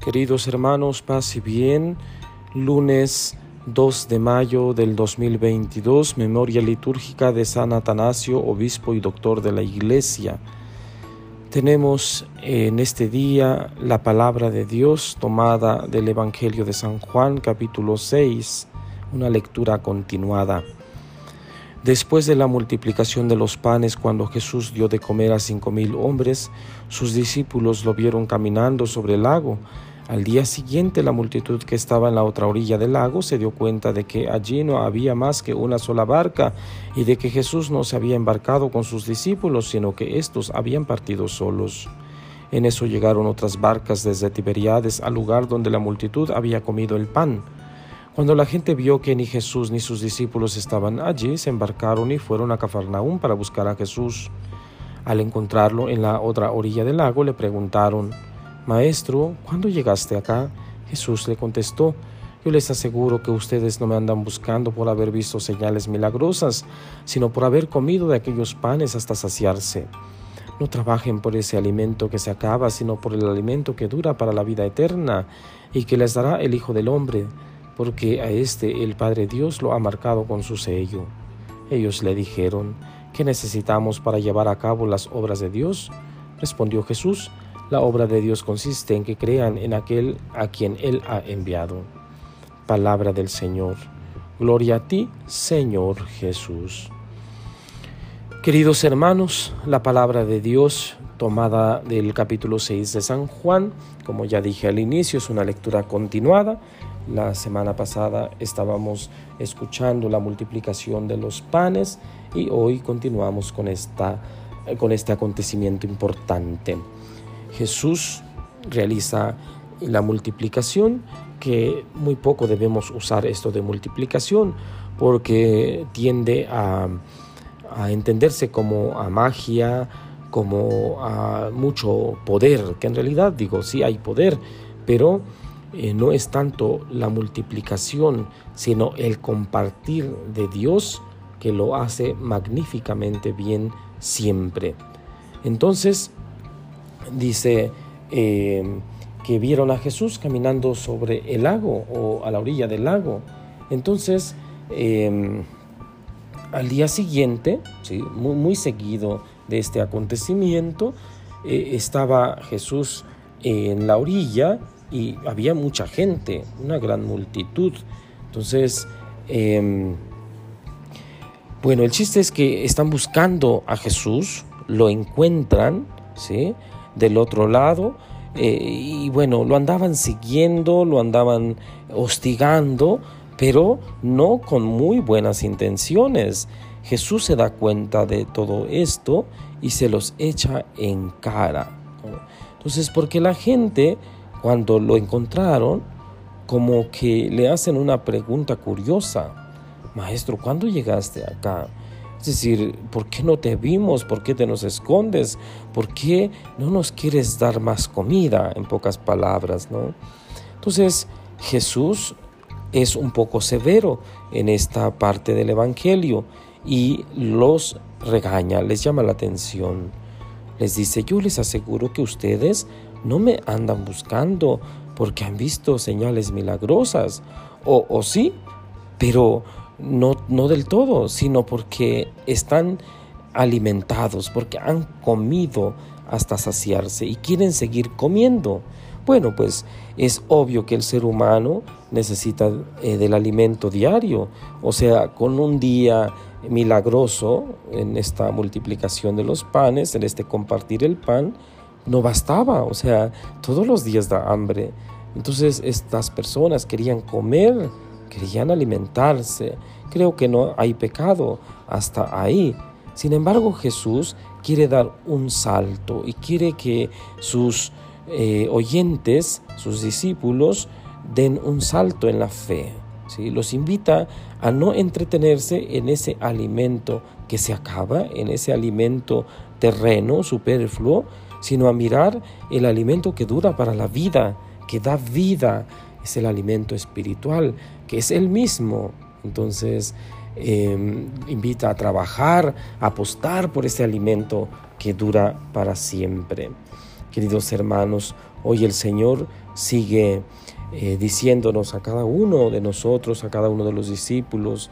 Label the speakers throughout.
Speaker 1: Queridos hermanos, paz y bien. Lunes 2 de mayo del 2022, memoria litúrgica de San Atanasio, obispo y doctor de la Iglesia. Tenemos en este día la palabra de Dios tomada del Evangelio de San Juan, capítulo 6, una lectura continuada. Después de la multiplicación de los panes, cuando Jesús dio de comer a cinco mil hombres, sus discípulos lo vieron caminando sobre el lago al día siguiente la multitud que estaba en la otra orilla del lago se dio cuenta de que allí no había más que una sola barca y de que Jesús no se había embarcado con sus discípulos, sino que éstos habían partido solos. En eso llegaron otras barcas desde Tiberiades al lugar donde la multitud había comido el pan. Cuando la gente vio que ni Jesús ni sus discípulos estaban allí, se embarcaron y fueron a Cafarnaúm para buscar a Jesús. Al encontrarlo en la otra orilla del lago, le preguntaron, Maestro, ¿cuándo llegaste acá? Jesús le contestó, yo les aseguro que ustedes no me andan buscando por haber visto señales milagrosas, sino por haber comido de aquellos panes hasta saciarse. No trabajen por ese alimento que se acaba, sino por el alimento que dura para la vida eterna y que les dará el Hijo del Hombre, porque a este el Padre Dios lo ha marcado con su sello. Ellos le dijeron, ¿qué necesitamos para llevar a cabo las obras de Dios? Respondió Jesús, la obra de Dios consiste en que crean en aquel a quien Él ha enviado. Palabra del Señor. Gloria a ti, Señor Jesús. Queridos hermanos, la palabra de Dios tomada del capítulo 6 de San Juan, como ya dije al inicio, es una lectura continuada. La semana pasada estábamos escuchando la multiplicación de los panes y hoy continuamos con, esta, con este acontecimiento importante. Jesús realiza la multiplicación, que muy poco debemos usar esto de multiplicación porque tiende a, entenderse como a magia, como a mucho poder, que en realidad digo, sí hay poder, pero eh, no es tanto la multiplicación, sino el compartir de Dios que lo hace magníficamente bien siempre. Entonces, dice eh, que vieron a Jesús caminando sobre el lago o a la orilla del lago. Entonces, em, al día siguiente, muy, seguido de este acontecimiento, eh, estaba Jesús en la orilla y había mucha gente, una gran multitud. Entonces, em, bueno, el chiste es que están buscando a Jesús, lo encuentran, ¿sí? del otro lado. Eh, y bueno, lo andaban siguiendo, lo andaban hostigando, pero no con muy buenas intenciones. Jesús se da cuenta de todo esto y se los echa en cara. Entonces, porque la gente, cuando lo encontraron, como que le hacen una pregunta curiosa. Maestro, ¿cuándo llegaste acá? Es decir, ¿por qué no te vimos? ¿Por qué te nos escondes? ¿Por qué no nos quieres dar más comida? En pocas palabras, ¿no? Entonces, Jesús es un poco severo en esta parte del Evangelio y los regaña, les llama la atención. Les dice, yo les aseguro que ustedes no me andan buscando porque han visto señales milagrosas. O, sí, pero no, no del todo, sino porque están alimentados, porque han comido hasta saciarse y quieren seguir comiendo. Bueno, pues es obvio que el ser humano necesita eh, del alimento diario, o sea, con un día milagroso en esta multiplicación de los panes, en este compartir el pan, no bastaba, o sea, todos los días da hambre. Entonces estas personas querían comer querían alimentarse. Creo que no hay pecado hasta ahí. Sin embargo, Jesús quiere dar un salto y quiere que sus eh, oyentes, sus discípulos, den un salto en la fe. ¿sí? Los invita a no entretenerse en ese alimento que se acaba, en ese alimento terreno, superfluo, sino a mirar el alimento que dura para la vida, que da vida, es el alimento espiritual, que es el mismo. Entonces, em, invita a trabajar, a apostar por ese alimento que dura para siempre. Queridos hermanos, hoy el Señor sigue eh, diciéndonos a cada uno de nosotros, a cada uno de los discípulos,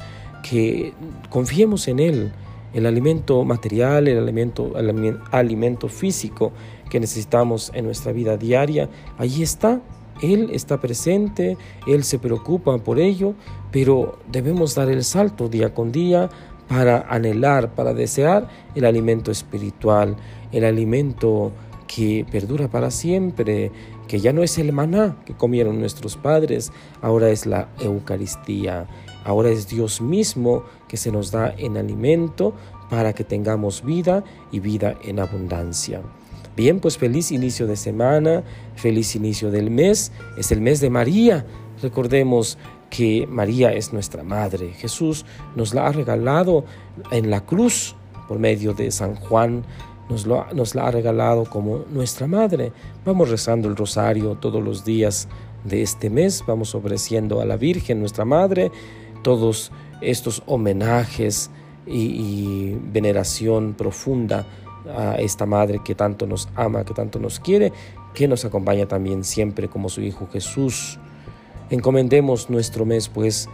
Speaker 1: que confiemos en Él, el alimento material, el alimento, el alimento físico que necesitamos en nuestra vida diaria, ahí está. Él está presente, Él se preocupa por ello, pero debemos dar el salto día con día para anhelar, para desear el alimento espiritual, el alimento que perdura para siempre, que ya no es el maná que comieron nuestros padres, ahora es la Eucaristía, ahora es Dios mismo que se nos da en alimento para que tengamos vida y vida en abundancia. Bien, pues feliz inicio de semana, feliz inicio del mes, es el mes de María. Recordemos que María es nuestra madre. Jesús nos la ha regalado en la cruz por medio de San Juan nos, nos la ha regalado como nuestra madre. Vamos rezando el rosario todos los días de este mes, vamos ofreciendo a la Virgen, nuestra madre, todos estos homenajes y, y veneración profunda a esta madre que tanto nos ama, que tanto nos quiere, que nos acompaña también siempre como su Hijo Jesús. Encomendemos nuestro mes pues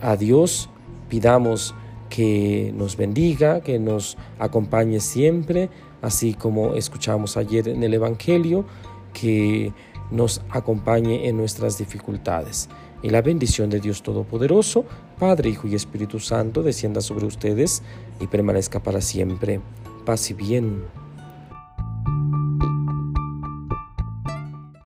Speaker 1: a Dios, pidamos que nos bendiga, que nos acompañe siempre, así como escuchamos ayer en el Evangelio, que nos acompañe en nuestras dificultades. Y la bendición de Dios Todopoderoso, Padre, Hijo y Espíritu Santo, descienda sobre ustedes y permanezca para siempre. Paz y bien.